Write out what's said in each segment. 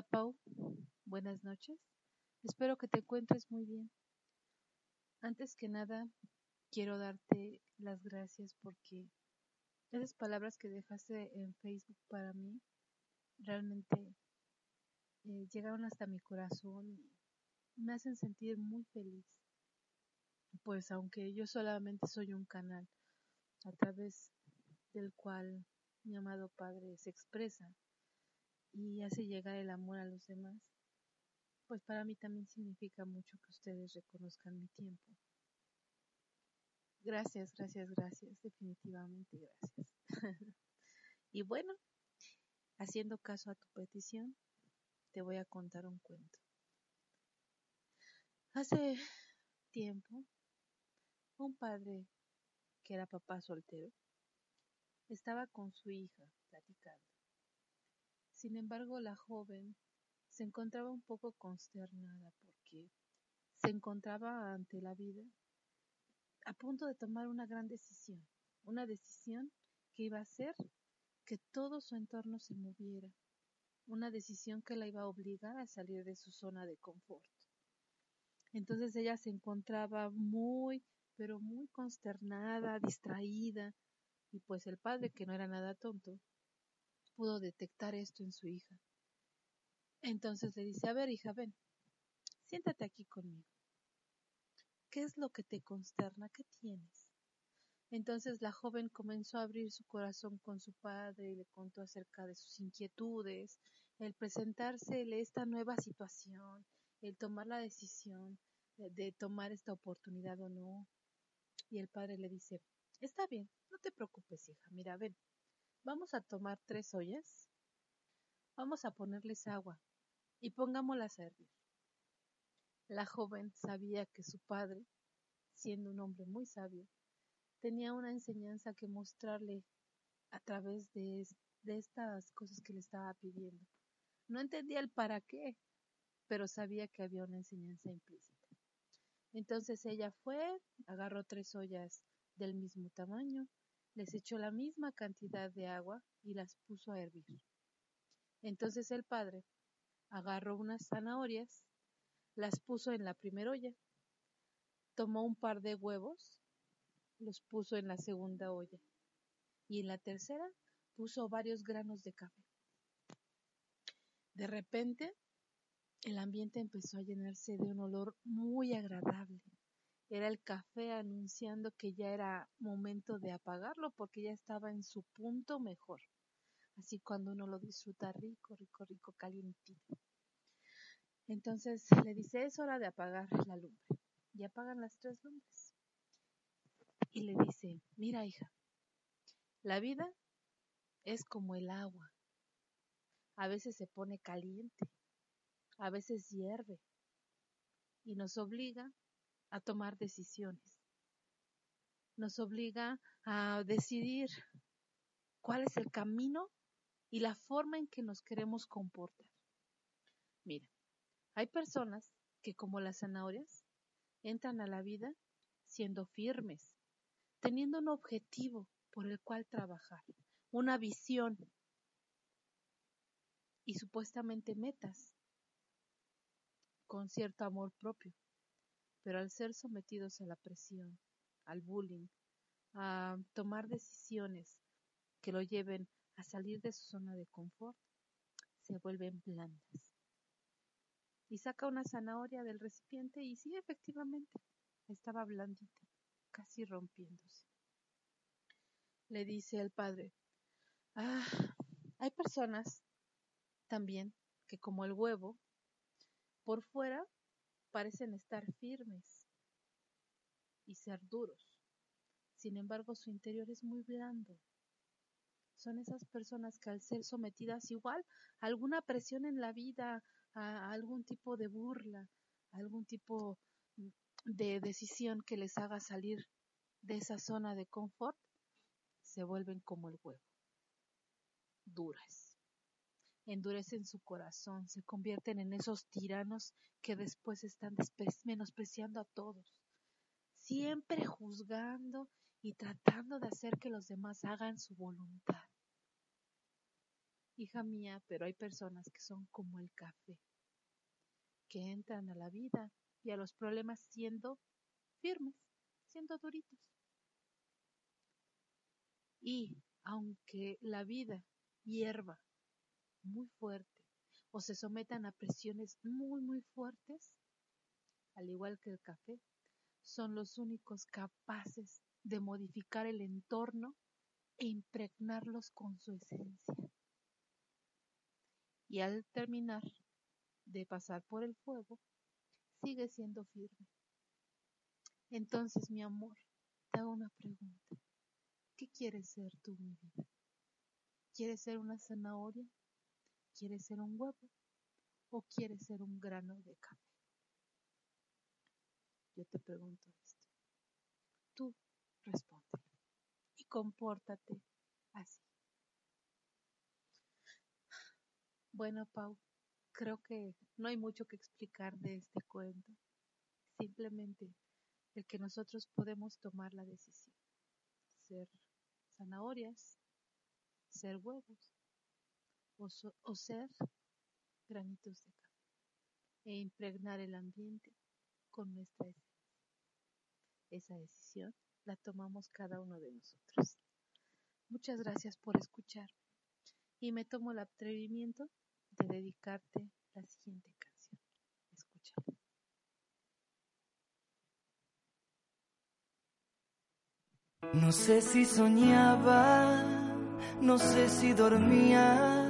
Hola Pau, buenas noches. Espero que te encuentres muy bien. Antes que nada, quiero darte las gracias porque esas palabras que dejaste en Facebook para mí realmente eh, llegaron hasta mi corazón y me hacen sentir muy feliz pues aunque yo solamente soy un canal a través del cual mi amado Padre se expresa y hace llegar el amor a los demás, pues para mí también significa mucho que ustedes reconozcan mi tiempo. Gracias, gracias, gracias, definitivamente gracias. y bueno, haciendo caso a tu petición, te voy a contar un cuento. Hace tiempo un padre, que era papá soltero, estaba con su hija platicando. Sin embargo, la joven se encontraba un poco consternada porque se encontraba ante la vida a punto de tomar una gran decisión, una decisión que iba a hacer que todo su entorno se moviera, una decisión que la iba a obligar a salir de su zona de confort. Entonces ella se encontraba muy pero muy consternada, distraída, y pues el padre, que no era nada tonto, pudo detectar esto en su hija. Entonces le dice, a ver, hija, ven, siéntate aquí conmigo. ¿Qué es lo que te consterna? ¿Qué tienes? Entonces la joven comenzó a abrir su corazón con su padre y le contó acerca de sus inquietudes, el presentársele esta nueva situación, el tomar la decisión de, de tomar esta oportunidad o no, y el padre le dice, está bien, no te preocupes, hija, mira, ven, vamos a tomar tres ollas, vamos a ponerles agua y pongámoslas a hervir. La joven sabía que su padre, siendo un hombre muy sabio, tenía una enseñanza que mostrarle a través de, de estas cosas que le estaba pidiendo. No entendía el para qué, pero sabía que había una enseñanza implícita. Entonces ella fue, agarró tres ollas del mismo tamaño, les echó la misma cantidad de agua y las puso a hervir. Entonces el padre agarró unas zanahorias, las puso en la primera olla, tomó un par de huevos, los puso en la segunda olla y en la tercera puso varios granos de café. De repente el ambiente empezó a llenarse de un olor muy agradable. Era el café anunciando que ya era momento de apagarlo porque ya estaba en su punto mejor. Así cuando uno lo disfruta rico, rico, rico, calientito. Entonces le dice, es hora de apagar la lumbre. Y apagan las tres lumbres. Y le dice, mira hija, la vida es como el agua. A veces se pone caliente a veces hierve y nos obliga a tomar decisiones. Nos obliga a decidir cuál es el camino y la forma en que nos queremos comportar. Mira, hay personas que como las zanahorias entran a la vida siendo firmes, teniendo un objetivo por el cual trabajar, una visión y supuestamente metas con cierto amor propio, pero al ser sometidos a la presión, al bullying, a tomar decisiones que lo lleven a salir de su zona de confort, se vuelven blandas. Y saca una zanahoria del recipiente y sí, efectivamente, estaba blandita, casi rompiéndose. Le dice el padre, ah, hay personas también que como el huevo por fuera parecen estar firmes y ser duros. Sin embargo, su interior es muy blando. son esas personas que al ser sometidas igual a alguna presión en la vida, a algún tipo de burla, a algún tipo de decisión que les haga salir de esa zona de confort, se vuelven como el huevo, duras, endurecen su corazón, se convierten en esos tiranos que después están menospreciando a todos, siempre juzgando y tratando de hacer que los demás hagan su voluntad. Hija mía, pero hay personas que son como el café, que entran a la vida y a los problemas siendo firmes, siendo duritos. Y aunque la vida hierva muy fuerte o se sometan a presiones muy, muy fuertes, al igual que el café, son los únicos capaces de modificar el entorno e impregnarlos con su esencia. Y al terminar de pasar por el fuego, sigue siendo firme. Entonces, mi amor, te hago una pregunta. ¿Qué quieres ser tú, mi vida? ¿Quieres ser una zanahoria? ¿Quieres ser un huevo? ¿O quieres ser un grano de café? Yo te pregunto esto. Tú responde y compórtate así. Bueno, Pau, creo que no hay mucho que explicar de este cuento. Simplemente el que nosotros podemos tomar la decisión. Ser zanahorias, ser huevos o, o ser granitos de café e impregnar el ambiente con nuestra esencia. Esa decisión la tomamos cada uno de nosotros. Muchas gracias por escuchar y me tomo el atrevimiento de dedicarte la siguiente canción. Escúchala. No sé si soñaba, no sé si dormía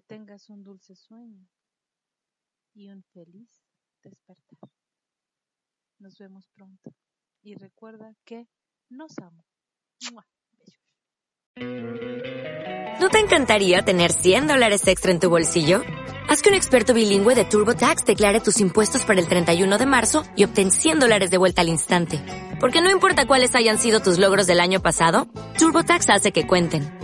Tengas un dulce sueño y un feliz despertar. Nos vemos pronto. Y recuerda que nos amo. ¡Mua! ¿No te encantaría tener 100 dólares extra en tu bolsillo? Haz que un experto bilingüe de TurboTax declare tus impuestos para el 31 de marzo y obtén 100 dólares de vuelta al instante. Porque no importa cuáles hayan sido tus logros del año pasado, TurboTax hace que cuenten.